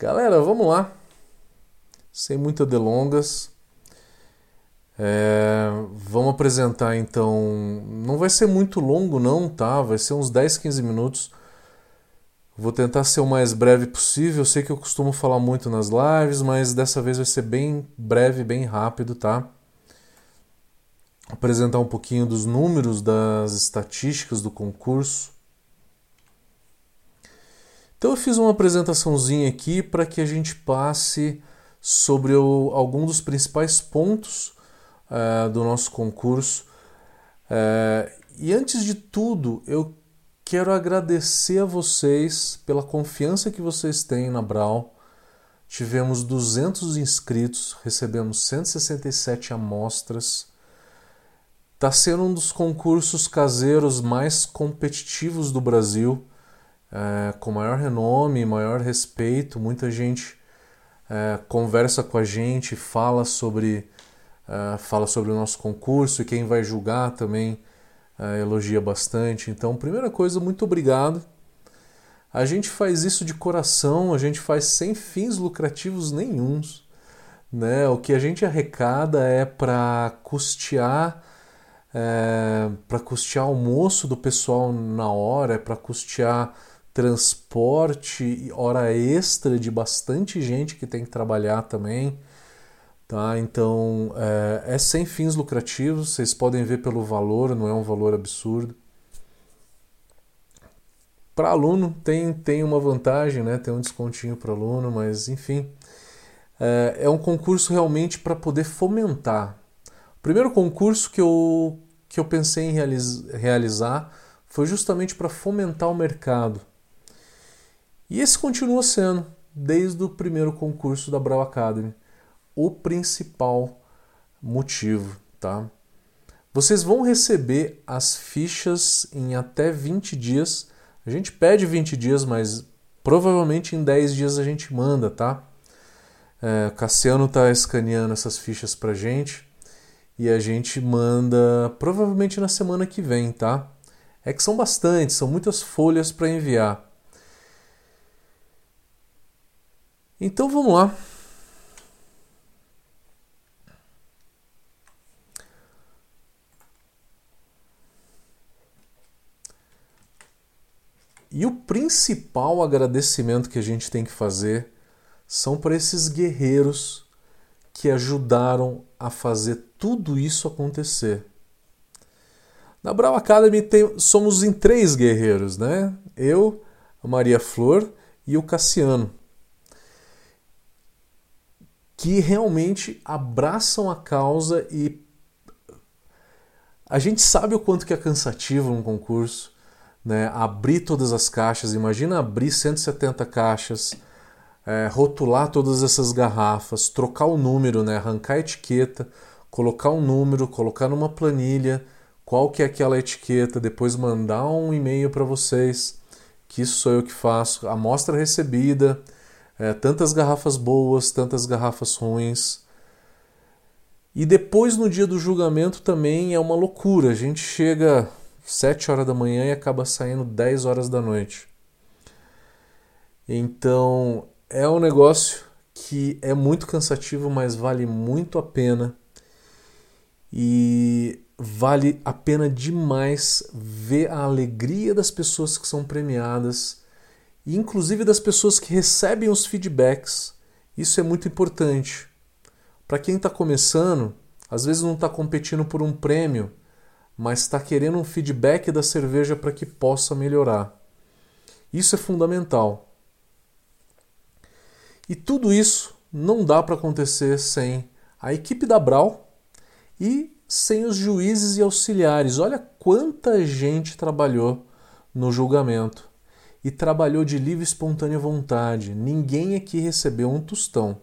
Galera, vamos lá. Sem muitas delongas. É, vamos apresentar então. Não vai ser muito longo, não, tá? Vai ser uns 10, 15 minutos. Vou tentar ser o mais breve possível. Eu sei que eu costumo falar muito nas lives, mas dessa vez vai ser bem breve, bem rápido, tá? Apresentar um pouquinho dos números, das estatísticas do concurso. Então eu fiz uma apresentaçãozinha aqui para que a gente passe sobre o, algum dos principais pontos uh, do nosso concurso. Uh, e antes de tudo, eu quero agradecer a vocês pela confiança que vocês têm na Brau. Tivemos 200 inscritos, recebemos 167 amostras. Está sendo um dos concursos caseiros mais competitivos do Brasil, é, com maior renome, maior respeito. Muita gente é, conversa com a gente, fala sobre uh, fala sobre o nosso concurso e quem vai julgar também uh, elogia bastante. Então, primeira coisa, muito obrigado. A gente faz isso de coração, a gente faz sem fins lucrativos nenhums. Né? O que a gente arrecada é para custear é, para custear almoço do pessoal na hora, é para custear transporte hora extra de bastante gente que tem que trabalhar também. Tá? Então é, é sem fins lucrativos, vocês podem ver pelo valor, não é um valor absurdo. Para aluno tem, tem uma vantagem, né? tem um descontinho para aluno, mas enfim, é, é um concurso realmente para poder fomentar. O primeiro concurso que eu, que eu pensei em realiz, realizar foi justamente para fomentar o mercado. E esse continua sendo, desde o primeiro concurso da Brau Academy o principal motivo, tá? Vocês vão receber as fichas em até 20 dias. A gente pede 20 dias, mas provavelmente em 10 dias a gente manda, tá? É, Cassiano tá escaneando essas fichas pra gente e a gente manda provavelmente na semana que vem, tá? É que são bastantes, são muitas folhas para enviar. Então vamos lá. E o principal agradecimento que a gente tem que fazer são para esses guerreiros que ajudaram a fazer tudo isso acontecer. Na Brau Academy tem, somos em três guerreiros, né? Eu, a Maria Flor e o Cassiano. Que realmente abraçam a causa e a gente sabe o quanto que é cansativo um concurso né, abrir todas as caixas. Imagina abrir 170 caixas, é, rotular todas essas garrafas, trocar o número, né, arrancar a etiqueta, colocar um número, colocar numa planilha qual que é aquela etiqueta, depois mandar um e-mail para vocês, que isso sou eu que faço, amostra recebida, é, tantas garrafas boas, tantas garrafas ruins. E depois no dia do julgamento também é uma loucura. A gente chega 7 horas da manhã e acaba saindo 10 horas da noite. Então é um negócio que é muito cansativo, mas vale muito a pena. E vale a pena demais ver a alegria das pessoas que são premiadas, e inclusive das pessoas que recebem os feedbacks. Isso é muito importante. Para quem está começando, às vezes não está competindo por um prêmio, mas está querendo um feedback da cerveja para que possa melhorar. Isso é fundamental. E tudo isso não dá para acontecer sem a equipe da Brau e sem os juízes e auxiliares. Olha quanta gente trabalhou no julgamento e trabalhou de livre e espontânea vontade. Ninguém aqui recebeu um tostão.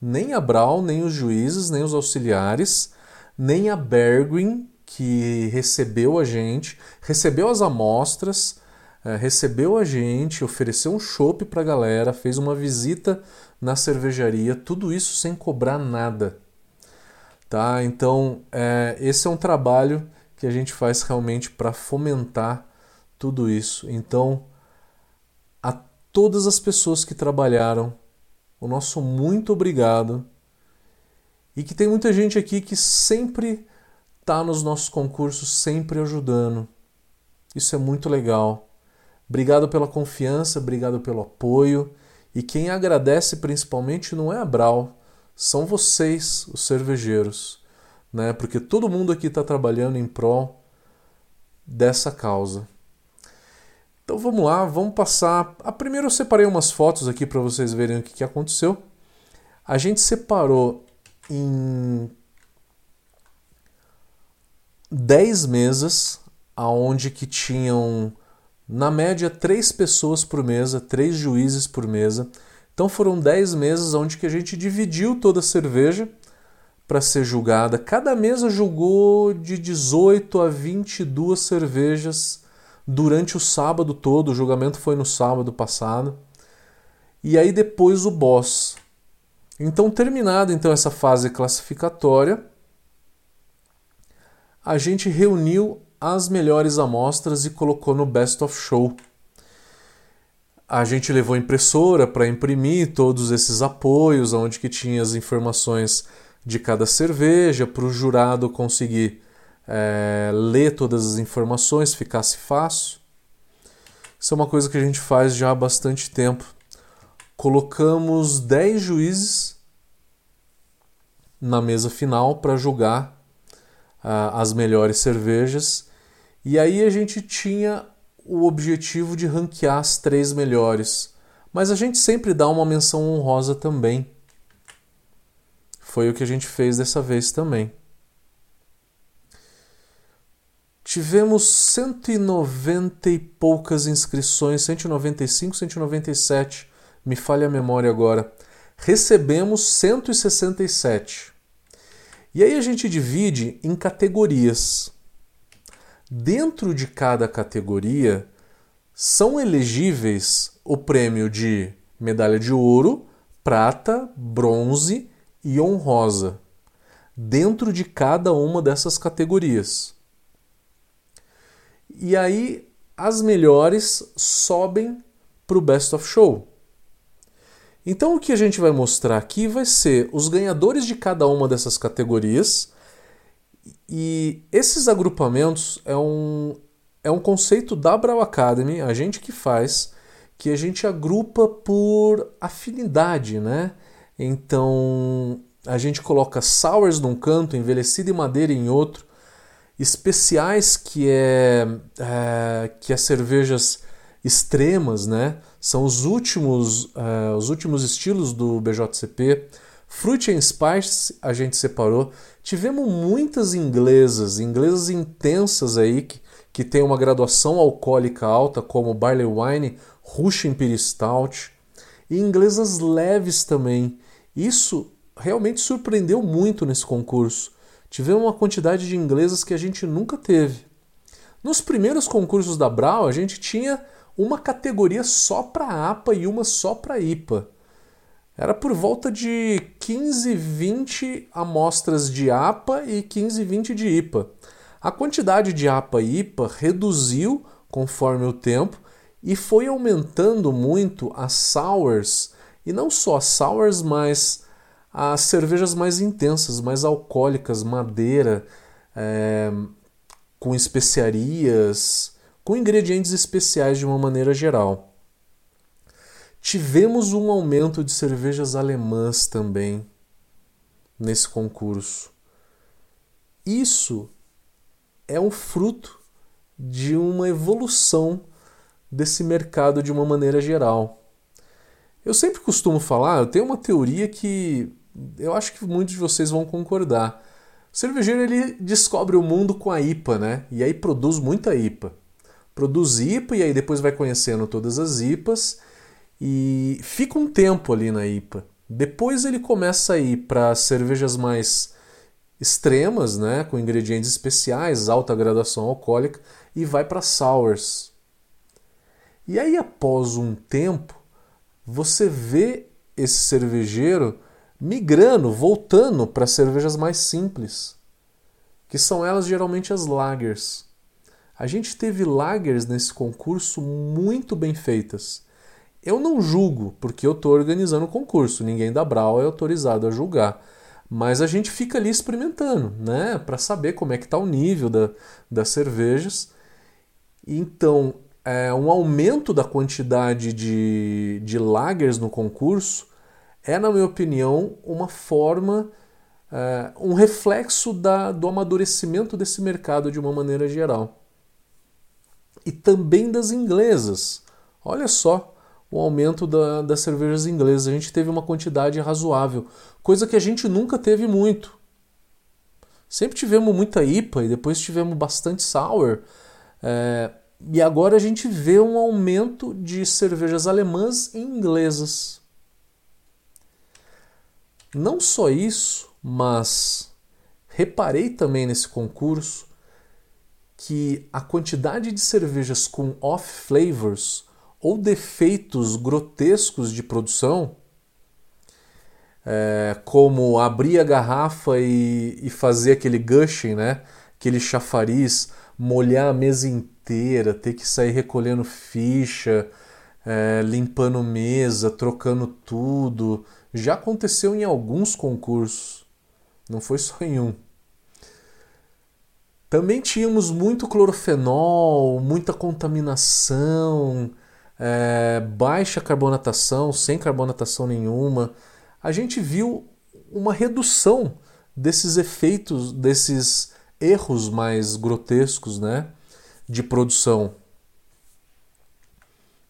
Nem a Brau, nem os juízes, nem os auxiliares, nem a Bergwin, que recebeu a gente, recebeu as amostras, é, recebeu a gente, ofereceu um chopp para a galera, fez uma visita na cervejaria, tudo isso sem cobrar nada. Tá? Então, é, esse é um trabalho que a gente faz realmente para fomentar tudo isso. Então, todas as pessoas que trabalharam o nosso muito obrigado. E que tem muita gente aqui que sempre está nos nossos concursos, sempre ajudando. Isso é muito legal. Obrigado pela confiança, obrigado pelo apoio. E quem agradece principalmente não é a Brau, são vocês, os cervejeiros, né? Porque todo mundo aqui está trabalhando em prol dessa causa. Então vamos lá, vamos passar. A primeira eu separei umas fotos aqui para vocês verem o que, que aconteceu. A gente separou em 10 mesas, aonde que tinham na média três pessoas por mesa, três juízes por mesa. Então foram 10 mesas onde que a gente dividiu toda a cerveja para ser julgada. Cada mesa julgou de 18 a 22 cervejas durante o sábado todo. O julgamento foi no sábado passado. E aí depois o boss. Então terminada então essa fase classificatória, a gente reuniu as melhores amostras e colocou no Best of Show. A gente levou impressora para imprimir todos esses apoios, onde que tinha as informações de cada cerveja, para o jurado conseguir é, ler todas as informações, ficasse fácil. Isso é uma coisa que a gente faz já há bastante tempo. Colocamos 10 juízes na mesa final para julgar uh, as melhores cervejas. E aí a gente tinha o objetivo de ranquear as três melhores. Mas a gente sempre dá uma menção honrosa também. Foi o que a gente fez dessa vez também. Tivemos 190 e poucas inscrições, 195, 197, me falha a memória agora. Recebemos 167. E aí a gente divide em categorias. Dentro de cada categoria são elegíveis o prêmio de medalha de ouro, prata, bronze e honrosa. Dentro de cada uma dessas categorias. E aí as melhores sobem para o Best of Show. Então o que a gente vai mostrar aqui vai ser os ganhadores de cada uma dessas categorias. E esses agrupamentos é um, é um conceito da Brau Academy, a gente que faz, que a gente agrupa por afinidade, né? Então a gente coloca sours num canto, envelhecido em madeira em outro, especiais que é, é que as cervejas extremas, né? São os últimos, uh, os últimos estilos do BJCP. Fruit and Spice a gente separou. Tivemos muitas inglesas, inglesas intensas aí que, que tem uma graduação alcoólica alta, como Barley Wine, Russian Imperial Stout, e inglesas leves também. Isso realmente surpreendeu muito nesse concurso. Tivemos uma quantidade de inglesas que a gente nunca teve. Nos primeiros concursos da Brau, a gente tinha uma categoria só para APA e uma só para IPA. Era por volta de 15, 20 amostras de APA e 15, 20 de IPA. A quantidade de APA e IPA reduziu conforme o tempo e foi aumentando muito as sours, e não só as sours, mas as cervejas mais intensas, mais alcoólicas, madeira, é, com especiarias, com ingredientes especiais de uma maneira geral. Tivemos um aumento de cervejas alemãs também nesse concurso. Isso é um fruto de uma evolução desse mercado de uma maneira geral. Eu sempre costumo falar, eu tenho uma teoria que eu acho que muitos de vocês vão concordar. O cervejeiro ele descobre o mundo com a IPA, né? E aí produz muita IPA. Produz IPA e aí depois vai conhecendo todas as IPAs e fica um tempo ali na IPA. Depois ele começa a ir para cervejas mais extremas, né, com ingredientes especiais, alta graduação alcoólica e vai para sours. E aí após um tempo, você vê esse cervejeiro migrando, voltando para cervejas mais simples, que são elas geralmente as lagers. A gente teve lagers nesse concurso muito bem feitas. Eu não julgo, porque eu estou organizando o concurso, ninguém da Brau é autorizado a julgar. Mas a gente fica ali experimentando, né, para saber como é que está o nível da, das cervejas. Então, é, um aumento da quantidade de, de lagers no concurso é, na minha opinião, uma forma, é, um reflexo da, do amadurecimento desse mercado de uma maneira geral. E também das inglesas. Olha só o aumento da, das cervejas inglesas. A gente teve uma quantidade razoável, coisa que a gente nunca teve muito. Sempre tivemos muita IPA e depois tivemos bastante sour. É, e agora a gente vê um aumento de cervejas alemãs e inglesas. Não só isso, mas reparei também nesse concurso que a quantidade de cervejas com off flavors ou defeitos grotescos de produção, é, como abrir a garrafa e, e, fazer aquele gushing, né? aquele chafariz, molhar a mesa inteira, ter que sair recolhendo ficha, é, limpando mesa, trocando tudo. Já aconteceu em alguns concursos, não foi só em um. Também tínhamos muito clorofenol, muita contaminação, é, baixa carbonatação, sem carbonatação nenhuma, a gente viu uma redução desses efeitos, desses erros mais grotescos né, de produção.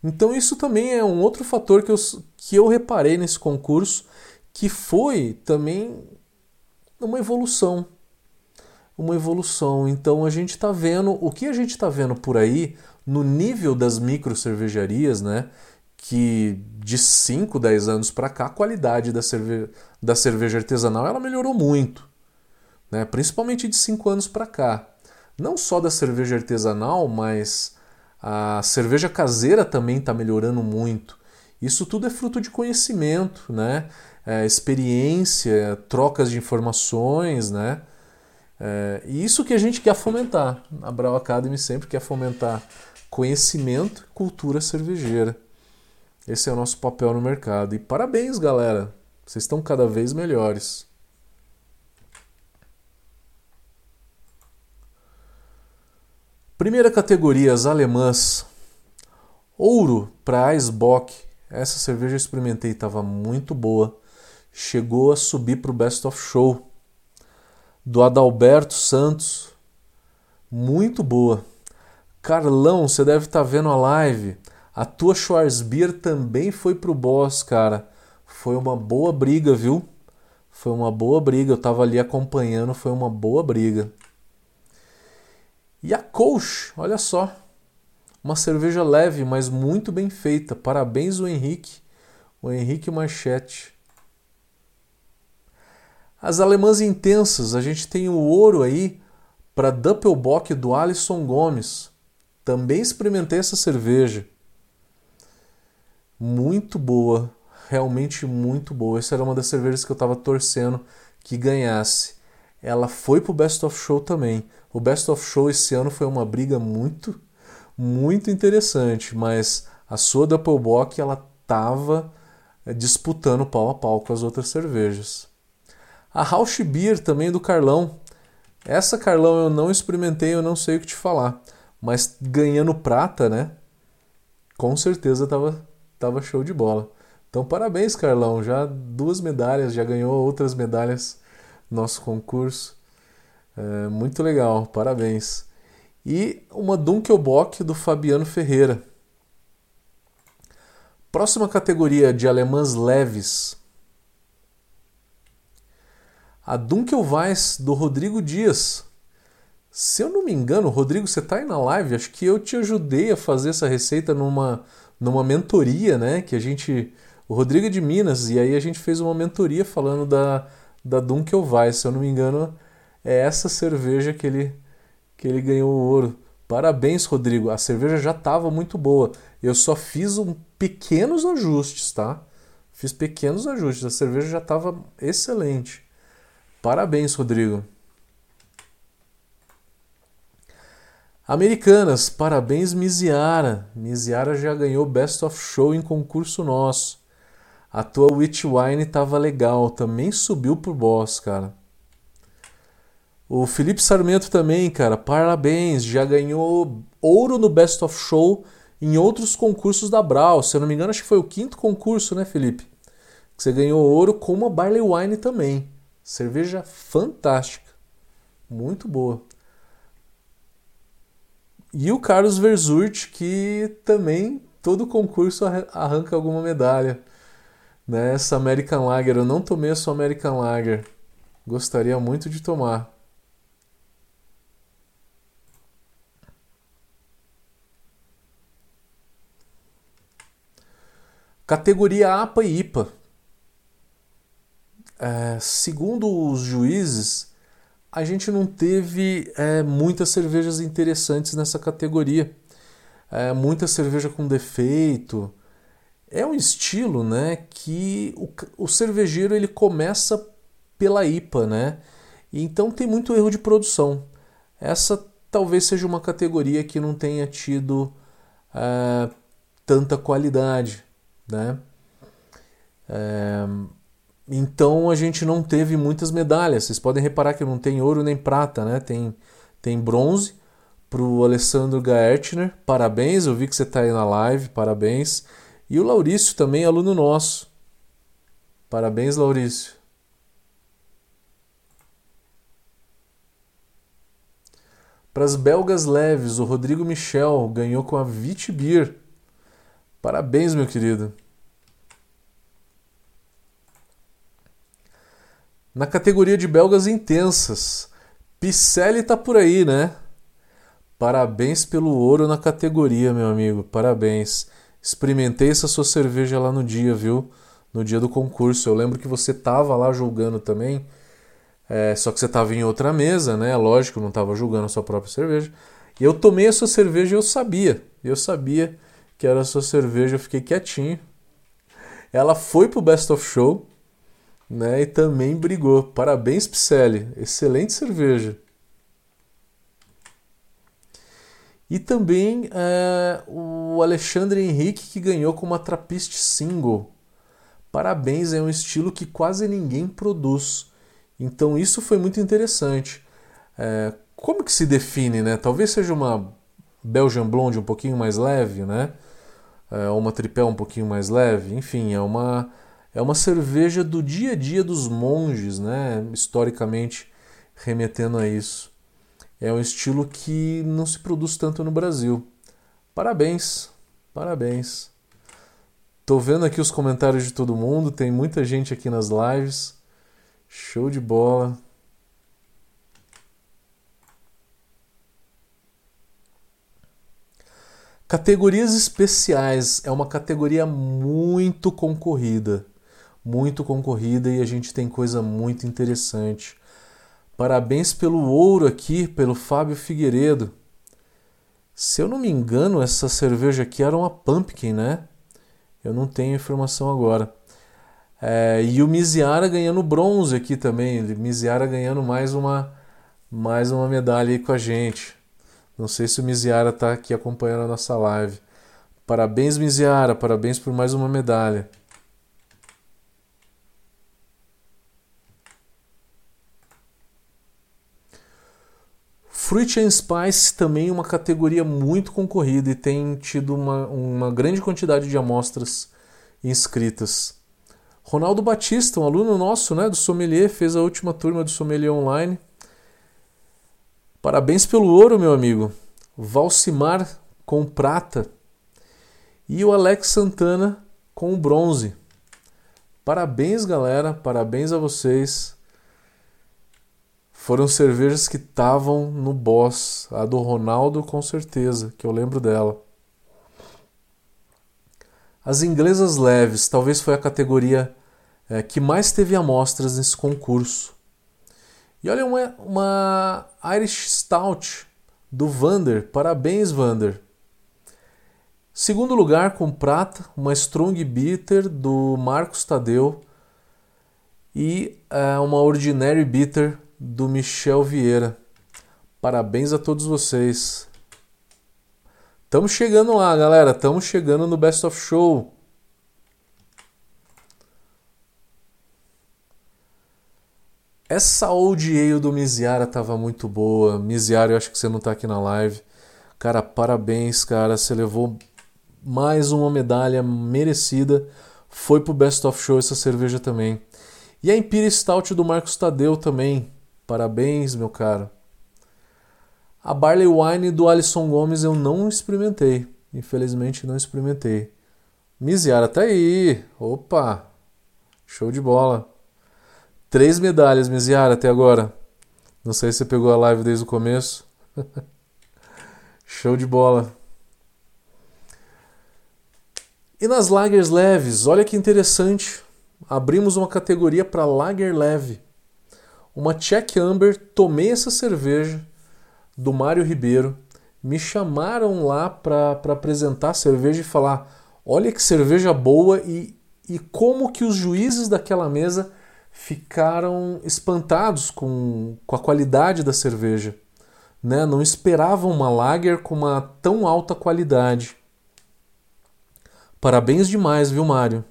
Então, isso também é um outro fator que eu, que eu reparei nesse concurso, que foi também uma evolução. Uma evolução. Então, a gente está vendo, o que a gente está vendo por aí, no nível das micro cervejarias, né? Que de 5, 10 anos para cá, a qualidade da, cerve da cerveja artesanal ela melhorou muito, né? principalmente de 5 anos para cá. Não só da cerveja artesanal, mas a cerveja caseira também está melhorando muito. Isso tudo é fruto de conhecimento, né? É, experiência, trocas de informações, né? É, e isso que a gente quer fomentar. A Brau Academy sempre quer fomentar conhecimento e cultura cervejeira. Esse é o nosso papel no mercado. E parabéns, galera! Vocês estão cada vez melhores. Primeira categoria, as alemãs. Ouro para Eisbock. Essa cerveja eu experimentei, estava muito boa. Chegou a subir para o Best of Show. Do Adalberto Santos. Muito boa. Carlão, você deve estar tá vendo a live. A tua Schwarzbier também foi pro boss, cara. Foi uma boa briga, viu? Foi uma boa briga. Eu tava ali acompanhando, foi uma boa briga. E a Kolsch, olha só. Uma cerveja leve, mas muito bem feita. Parabéns o Henrique, o Henrique Marchetti. As alemãs intensas, a gente tem o ouro aí para Doppelbock do Alisson Gomes. Também experimentei essa cerveja. Muito boa, realmente muito boa. Essa era uma das cervejas que eu estava torcendo que ganhasse. Ela foi pro Best of Show também. O Best of Show esse ano foi uma briga muito, muito interessante, mas a sua Doppelbock ela estava eh, disputando pau a pau com as outras cervejas. A Rausch Beer também do Carlão. Essa Carlão eu não experimentei, eu não sei o que te falar mas ganhando prata, né? Com certeza tava, tava show de bola. Então parabéns, Carlão, já duas medalhas, já ganhou outras medalhas nosso concurso. É, muito legal, parabéns. E uma Dunkelbock do Fabiano Ferreira. Próxima categoria de alemãs leves. A Dunkelweiss do Rodrigo Dias. Se eu não me engano, Rodrigo, você está aí na live, acho que eu te ajudei a fazer essa receita numa, numa mentoria, né? Que a gente. O Rodrigo é de Minas, e aí a gente fez uma mentoria falando da, da Dunkelweiss. Se eu não me engano, é essa cerveja que ele, que ele ganhou o ouro. Parabéns, Rodrigo. A cerveja já estava muito boa. Eu só fiz um pequenos ajustes, tá? Fiz pequenos ajustes. A cerveja já estava excelente. Parabéns, Rodrigo. Americanas, parabéns Miziara. Miziara já ganhou Best of Show em concurso nosso. A tua Witch Wine tava legal, também subiu pro boss, cara. O Felipe Sarmento também, cara, parabéns, já ganhou ouro no Best of Show em outros concursos da Brau. Se eu não me engano, acho que foi o quinto concurso, né, Felipe? Que você ganhou ouro com uma Barley Wine também. Cerveja fantástica. Muito boa. E o Carlos Verzurt, que também todo concurso arranca alguma medalha. Né? Essa American Lager, eu não tomei a sua American Lager. Gostaria muito de tomar. Categoria APA e IPA. É, segundo os juízes, a gente não teve é, muitas cervejas interessantes nessa categoria. É, muita cerveja com defeito. É um estilo né, que o, o cervejeiro ele começa pela IPA, né? E então tem muito erro de produção. Essa talvez seja uma categoria que não tenha tido é, tanta qualidade, né? É, então a gente não teve muitas medalhas. Vocês podem reparar que não tem ouro nem prata, né? Tem, tem bronze para o Alessandro Gaertner. Parabéns, eu vi que você está aí na live, parabéns. E o Laurício também, aluno nosso. Parabéns, Laurício. Para as belgas leves, o Rodrigo Michel ganhou com a Vitibir. Parabéns, meu querido. Na categoria de belgas intensas, Picelli tá por aí, né? Parabéns pelo ouro na categoria, meu amigo. Parabéns. Experimentei essa sua cerveja lá no dia, viu? No dia do concurso. Eu lembro que você tava lá julgando também. É, só que você tava em outra mesa, né? Lógico, não tava julgando a sua própria cerveja. E eu tomei a sua cerveja e eu sabia. Eu sabia que era a sua cerveja, eu fiquei quietinho. Ela foi pro Best of Show né? E também brigou. Parabéns, Picelli. Excelente cerveja. E também é, o Alexandre Henrique que ganhou com uma Trappist Single. Parabéns, é um estilo que quase ninguém produz. Então isso foi muito interessante. É, como que se define, né? Talvez seja uma Belgian Blonde um pouquinho mais leve, né? É, ou uma Tripel um pouquinho mais leve. Enfim, é uma é uma cerveja do dia a dia dos monges, né? historicamente remetendo a isso. É um estilo que não se produz tanto no Brasil. Parabéns, parabéns. Tô vendo aqui os comentários de todo mundo, tem muita gente aqui nas lives. Show de bola. Categorias especiais é uma categoria muito concorrida muito concorrida e a gente tem coisa muito interessante. Parabéns pelo ouro aqui, pelo Fábio Figueiredo. Se eu não me engano, essa cerveja aqui era uma Pumpkin, né? Eu não tenho informação agora. É, e o Miziara ganhando bronze aqui também. Miziara ganhando mais uma, mais uma medalha aí com a gente. Não sei se o Miziara está aqui acompanhando a nossa live. Parabéns, Miziara. Parabéns por mais uma medalha. Fruit and Spice também é uma categoria muito concorrida e tem tido uma, uma grande quantidade de amostras inscritas. Ronaldo Batista, um aluno nosso né, do Sommelier, fez a última turma do Sommelier Online. Parabéns pelo ouro, meu amigo. Valcimar com prata. E o Alex Santana com bronze. Parabéns, galera. Parabéns a vocês. Foram cervejas que estavam no boss. A do Ronaldo, com certeza, que eu lembro dela. As inglesas leves, talvez foi a categoria é, que mais teve amostras nesse concurso. E olha uma, uma Irish Stout do Vander. Parabéns, Vander. Segundo lugar com prata, uma Strong Bitter do Marcos Tadeu e é, uma Ordinary Bitter do Michel Vieira. Parabéns a todos vocês. Estamos chegando lá, galera. Estamos chegando no Best of Show. Essa old ale do Miziara tava muito boa. Miziara, eu acho que você não tá aqui na live. Cara, parabéns, cara. Você levou mais uma medalha merecida. Foi pro Best of Show essa cerveja também. E a Imperial Stout do Marcos Tadeu também. Parabéns, meu cara. A Barley Wine do Alisson Gomes eu não experimentei. Infelizmente não experimentei. Miziara tá aí. Opa! Show de bola. Três medalhas, Miziara, até agora. Não sei se você pegou a live desde o começo. Show de bola. E nas lagers leves, olha que interessante. Abrimos uma categoria para lager leve. Uma Czech Amber, tomei essa cerveja do Mário Ribeiro. Me chamaram lá para apresentar a cerveja e falar: olha que cerveja boa e, e como que os juízes daquela mesa ficaram espantados com, com a qualidade da cerveja. Né? Não esperavam uma lager com uma tão alta qualidade. Parabéns demais, viu, Mário?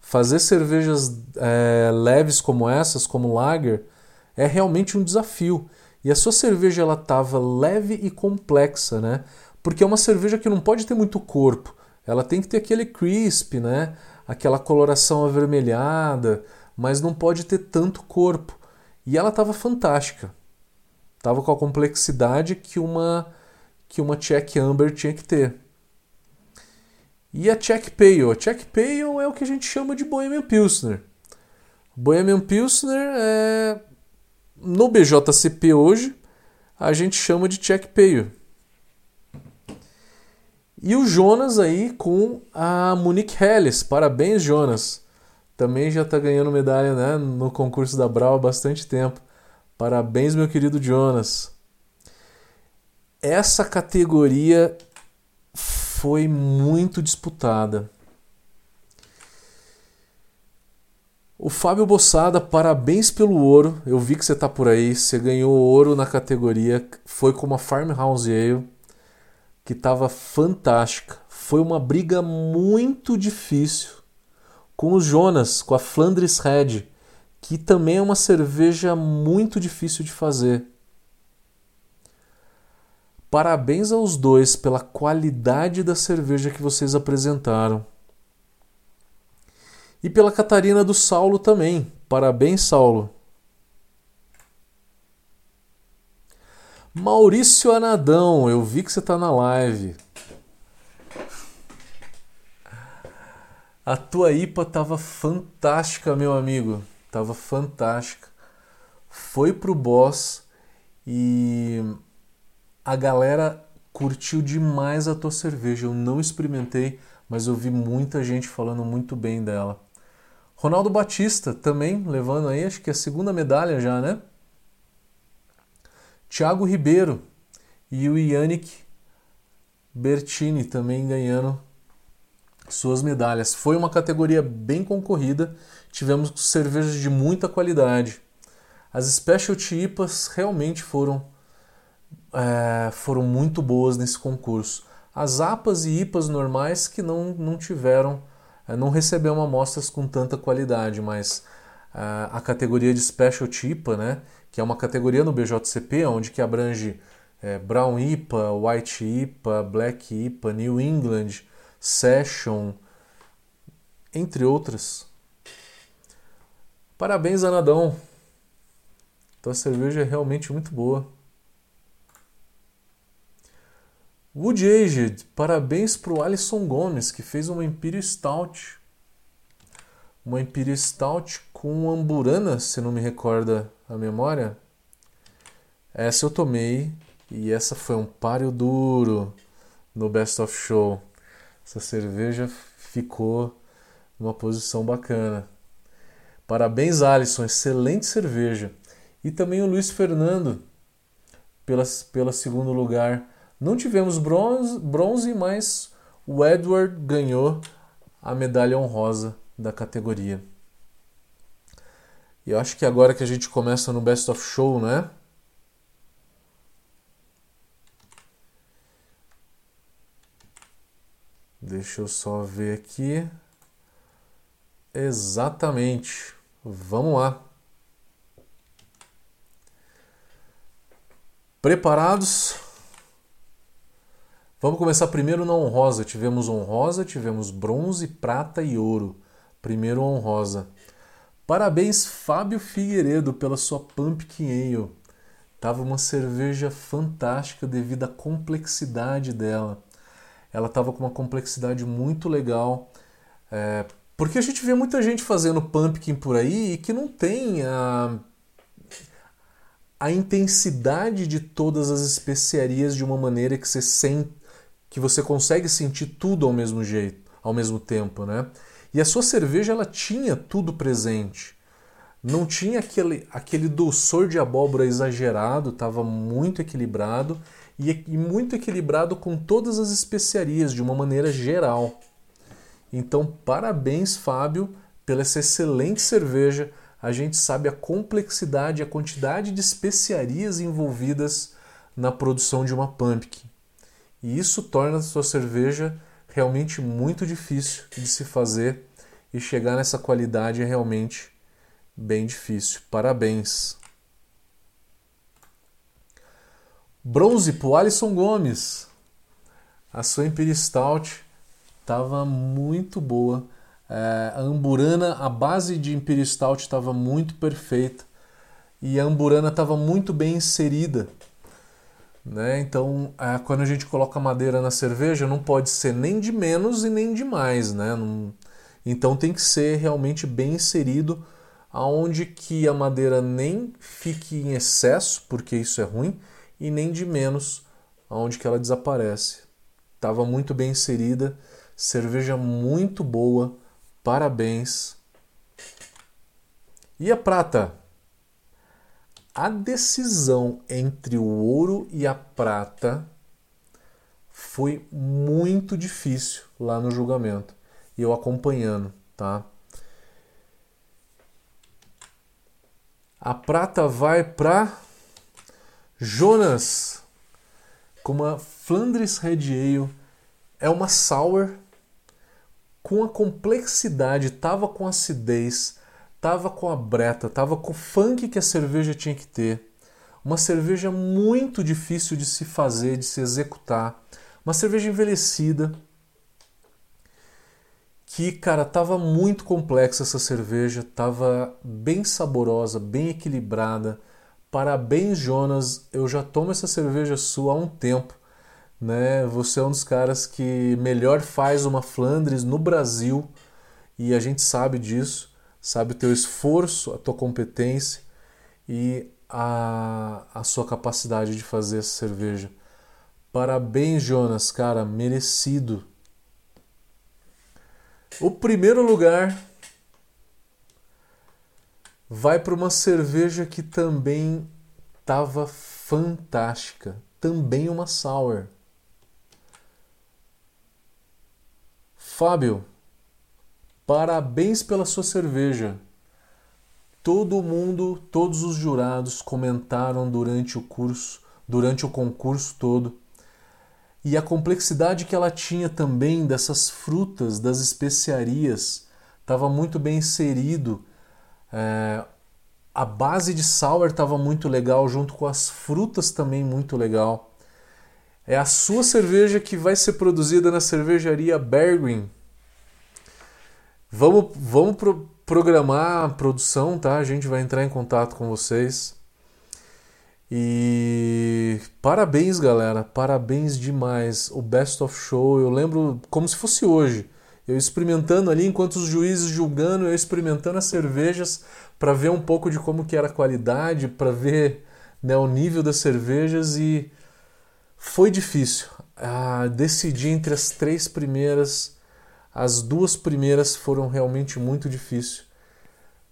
Fazer cervejas é, leves como essas, como lager, é realmente um desafio. E a sua cerveja ela estava leve e complexa, né? Porque é uma cerveja que não pode ter muito corpo. Ela tem que ter aquele crisp, né? Aquela coloração avermelhada mas não pode ter tanto corpo. E ela estava fantástica. Estava com a complexidade que uma que uma Czech Amber tinha que ter. E a Czech Pale? A Czech Pale é o que a gente chama de Bohemian Pilsner. Bohemian Pilsner é no BJCP hoje a gente chama de Czech Pale. E o Jonas aí com a Monique Helles. Parabéns, Jonas também já está ganhando medalha né, no concurso da Brau há bastante tempo. Parabéns, meu querido Jonas. Essa categoria foi muito disputada. O Fábio Bossada, parabéns pelo ouro. Eu vi que você está por aí. Você ganhou ouro na categoria. Foi com uma Farmhouse Ale, que estava fantástica. Foi uma briga muito difícil com o Jonas, com a Flandres Red, que também é uma cerveja muito difícil de fazer. Parabéns aos dois pela qualidade da cerveja que vocês apresentaram. E pela Catarina do Saulo também. Parabéns, Saulo. Maurício Anadão, eu vi que você está na live. A tua IPA tava fantástica, meu amigo. Tava fantástica. Foi pro boss e a galera curtiu demais a tua cerveja. Eu não experimentei, mas eu vi muita gente falando muito bem dela. Ronaldo Batista também levando aí, acho que a segunda medalha já, né? Thiago Ribeiro e o Yannick Bertini também ganhando suas medalhas. Foi uma categoria bem concorrida, tivemos cervejas de muita qualidade. As Specialty IPAs realmente foram, é, foram muito boas nesse concurso. As APAs e IPAs normais que não, não tiveram, não receberam amostras com tanta qualidade, mas é, a categoria de Specialty IPA, né, que é uma categoria no BJCP, onde que abrange é, Brown IPA, White IPA, Black IPA, New England, Session, entre outras. Parabéns, Anadão. Tua cerveja é realmente muito boa. Wood Aged, parabéns para o Alisson Gomes, que fez uma Imperial Stout. Uma Imperial Stout com amburana, se não me recorda a memória. Essa eu tomei e essa foi um páreo duro no Best of Show. Essa cerveja ficou numa posição bacana. Parabéns, Alisson, excelente cerveja. E também o Luiz Fernando, pela, pela segundo lugar. Não tivemos bronze, bronze, mas o Edward ganhou a medalha honrosa da categoria. E eu acho que agora que a gente começa no Best of Show, né? Deixa eu só ver aqui. Exatamente. Vamos lá. Preparados? Vamos começar primeiro na honrosa. Tivemos honrosa, tivemos bronze, prata e ouro. Primeiro honrosa. Parabéns, Fábio Figueiredo, pela sua Pumpkin Ale. Tava uma cerveja fantástica devido à complexidade dela. Ela tava com uma complexidade muito legal. É, porque a gente vê muita gente fazendo pumpkin por aí e que não tem a, a intensidade de todas as especiarias de uma maneira que você sente, que você consegue sentir tudo ao mesmo jeito, ao mesmo tempo, né? E a sua cerveja ela tinha tudo presente. Não tinha aquele, aquele doçor de abóbora exagerado, estava muito equilibrado e, e muito equilibrado com todas as especiarias de uma maneira geral. Então, parabéns, Fábio, pela essa excelente cerveja. A gente sabe a complexidade, a quantidade de especiarias envolvidas na produção de uma pumpkin. E isso torna a sua cerveja realmente muito difícil de se fazer e chegar nessa qualidade é realmente bem difícil. Parabéns. Bronze para Alisson Gomes. A sua Imperial Stout estava muito boa. É, a Amburana, a base de Imperial Stout estava muito perfeita e a Amburana estava muito bem inserida né? Então, quando a gente coloca madeira na cerveja, não pode ser nem de menos e nem de mais. Né? Não... Então tem que ser realmente bem inserido, aonde que a madeira nem fique em excesso, porque isso é ruim, e nem de menos, aonde que ela desaparece. Estava muito bem inserida, cerveja muito boa, parabéns. E a prata? A decisão entre o ouro e a prata foi muito difícil lá no julgamento. E eu acompanhando, tá? A prata vai para Jonas com uma Flandres Red Ale. É uma sour com a complexidade, tava com acidez, tava com a breta, tava com o funk que a cerveja tinha que ter. Uma cerveja muito difícil de se fazer, de se executar. Uma cerveja envelhecida. Que, cara, tava muito complexa essa cerveja, tava bem saborosa, bem equilibrada. Parabéns, Jonas. Eu já tomo essa cerveja sua há um tempo. Né? Você é um dos caras que melhor faz uma Flandres no Brasil e a gente sabe disso sabe o teu esforço, a tua competência e a, a sua capacidade de fazer essa cerveja. Parabéns, Jonas, cara, merecido. O primeiro lugar vai para uma cerveja que também estava fantástica, também uma sour. Fábio, Parabéns pela sua cerveja. Todo mundo, todos os jurados comentaram durante o curso, durante o concurso todo. E a complexidade que ela tinha também dessas frutas, das especiarias, estava muito bem inserido. É, a base de sour estava muito legal, junto com as frutas também muito legal. É a sua cerveja que vai ser produzida na cervejaria Bergwin, Vamos, vamos pro, programar a produção, tá? A gente vai entrar em contato com vocês. E parabéns, galera. Parabéns demais. O Best of Show, eu lembro como se fosse hoje. Eu experimentando ali, enquanto os juízes julgando, eu experimentando as cervejas para ver um pouco de como que era a qualidade, para ver né, o nível das cervejas e foi difícil. Ah, decidir entre as três primeiras as duas primeiras foram realmente muito difíceis.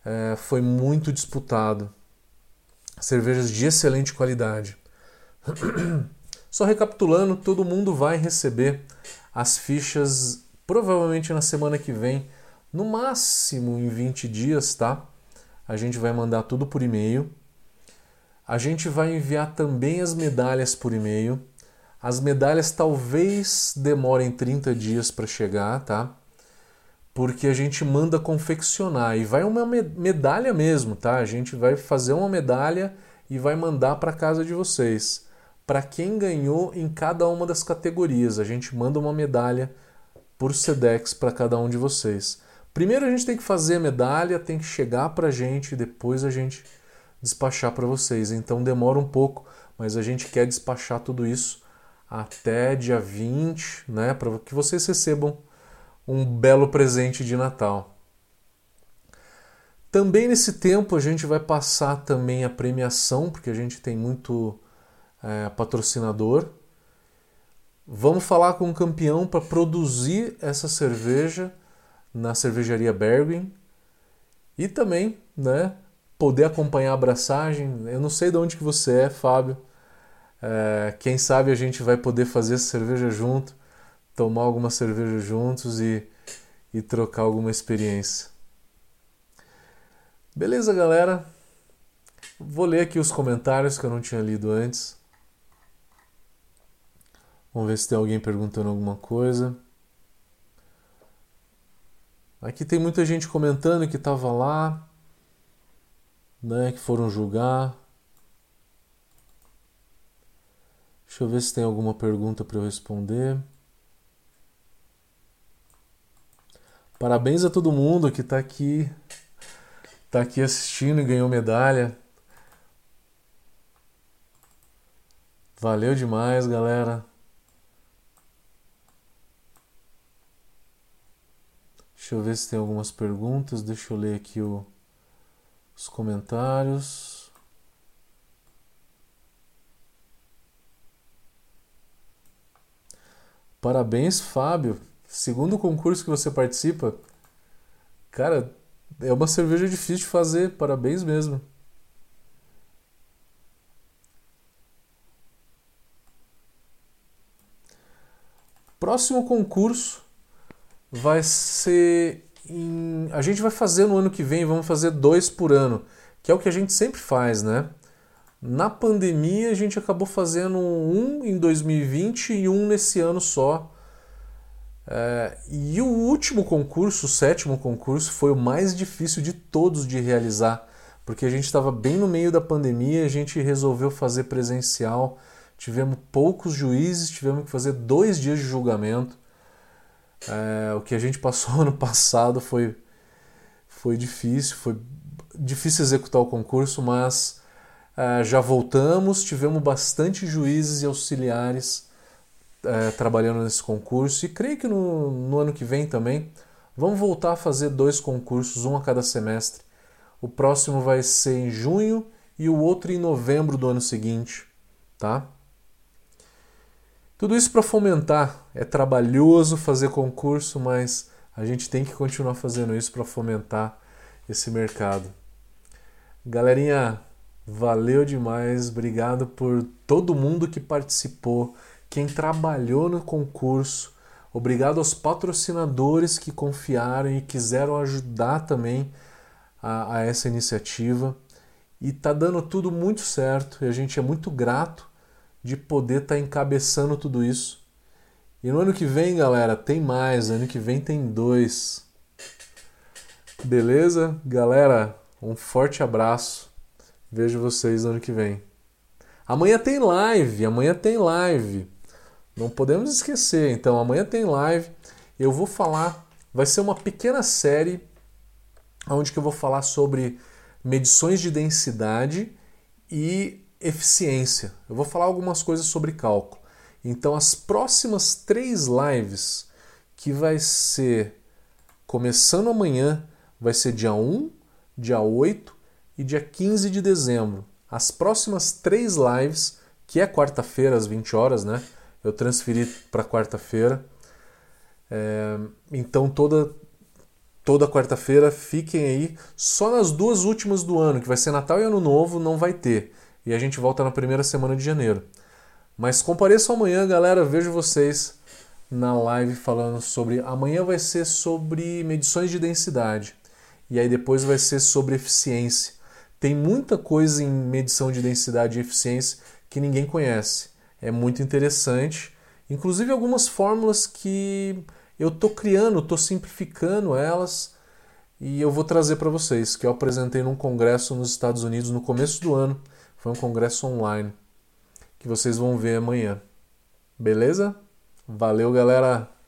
É, foi muito disputado. Cervejas de excelente qualidade. Só recapitulando, todo mundo vai receber as fichas provavelmente na semana que vem, no máximo em 20 dias, tá? A gente vai mandar tudo por e-mail. A gente vai enviar também as medalhas por e-mail. As medalhas talvez demorem 30 dias para chegar, tá? Porque a gente manda confeccionar e vai uma medalha mesmo, tá? A gente vai fazer uma medalha e vai mandar para casa de vocês. Para quem ganhou em cada uma das categorias, a gente manda uma medalha por Sedex para cada um de vocês. Primeiro a gente tem que fazer a medalha, tem que chegar para a gente e depois a gente despachar para vocês. Então demora um pouco, mas a gente quer despachar tudo isso até dia 20, né, para que vocês recebam um belo presente de Natal. Também nesse tempo a gente vai passar também a premiação, porque a gente tem muito é, patrocinador. Vamos falar com o campeão para produzir essa cerveja na cervejaria Bergwin e também, né, poder acompanhar a abraçagem. Eu não sei de onde que você é, Fábio. É, quem sabe a gente vai poder fazer essa cerveja junto, tomar alguma cerveja juntos e, e trocar alguma experiência. Beleza, galera? Vou ler aqui os comentários que eu não tinha lido antes. Vamos ver se tem alguém perguntando alguma coisa. Aqui tem muita gente comentando que estava lá, né, que foram julgar. Deixa eu ver se tem alguma pergunta para eu responder. Parabéns a todo mundo que está aqui, tá aqui assistindo e ganhou medalha. Valeu demais, galera. Deixa eu ver se tem algumas perguntas. Deixa eu ler aqui o, os comentários. Parabéns, Fábio. Segundo concurso que você participa, cara, é uma cerveja difícil de fazer. Parabéns mesmo. Próximo concurso vai ser. Em... A gente vai fazer no ano que vem, vamos fazer dois por ano, que é o que a gente sempre faz, né? Na pandemia a gente acabou fazendo um em 2020 e um nesse ano só. É, e o último concurso, o sétimo concurso, foi o mais difícil de todos de realizar, porque a gente estava bem no meio da pandemia, a gente resolveu fazer presencial, tivemos poucos juízes, tivemos que fazer dois dias de julgamento. É, o que a gente passou ano passado foi, foi difícil, foi difícil executar o concurso, mas é, já voltamos, tivemos bastante juízes e auxiliares é, trabalhando nesse concurso e creio que no, no ano que vem também vamos voltar a fazer dois concursos, um a cada semestre. O próximo vai ser em junho e o outro em novembro do ano seguinte, tá? Tudo isso para fomentar. É trabalhoso fazer concurso, mas a gente tem que continuar fazendo isso para fomentar esse mercado. Galerinha, valeu demais. Obrigado por todo mundo que participou, quem trabalhou no concurso. Obrigado aos patrocinadores que confiaram e quiseram ajudar também a, a essa iniciativa. E tá dando tudo muito certo e a gente é muito grato de poder estar tá encabeçando tudo isso. E no ano que vem, galera, tem mais. Ano que vem tem dois. Beleza? Galera, um forte abraço. Vejo vocês no ano que vem. Amanhã tem live. Amanhã tem live. Não podemos esquecer. Então, amanhã tem live. Eu vou falar. Vai ser uma pequena série onde que eu vou falar sobre medições de densidade e eficiência. Eu vou falar algumas coisas sobre cálculo. Então, as próximas três lives, que vai ser começando amanhã, vai ser dia 1, dia 8 e dia 15 de dezembro. As próximas três lives, que é quarta-feira às 20 horas, né? Eu transferi para quarta-feira. É, então, toda, toda quarta-feira fiquem aí. Só nas duas últimas do ano, que vai ser Natal e Ano Novo, não vai ter e a gente volta na primeira semana de janeiro. Mas compareçam amanhã, galera. Vejo vocês na live falando sobre. Amanhã vai ser sobre medições de densidade. E aí depois vai ser sobre eficiência. Tem muita coisa em medição de densidade e eficiência que ninguém conhece. é muito interessante. Inclusive algumas fórmulas que eu estou criando, estou simplificando elas e eu vou trazer para vocês, que eu apresentei num congresso nos Estados Unidos no começo do ano. Foi um congresso online que vocês vão ver amanhã. Beleza? Valeu, galera!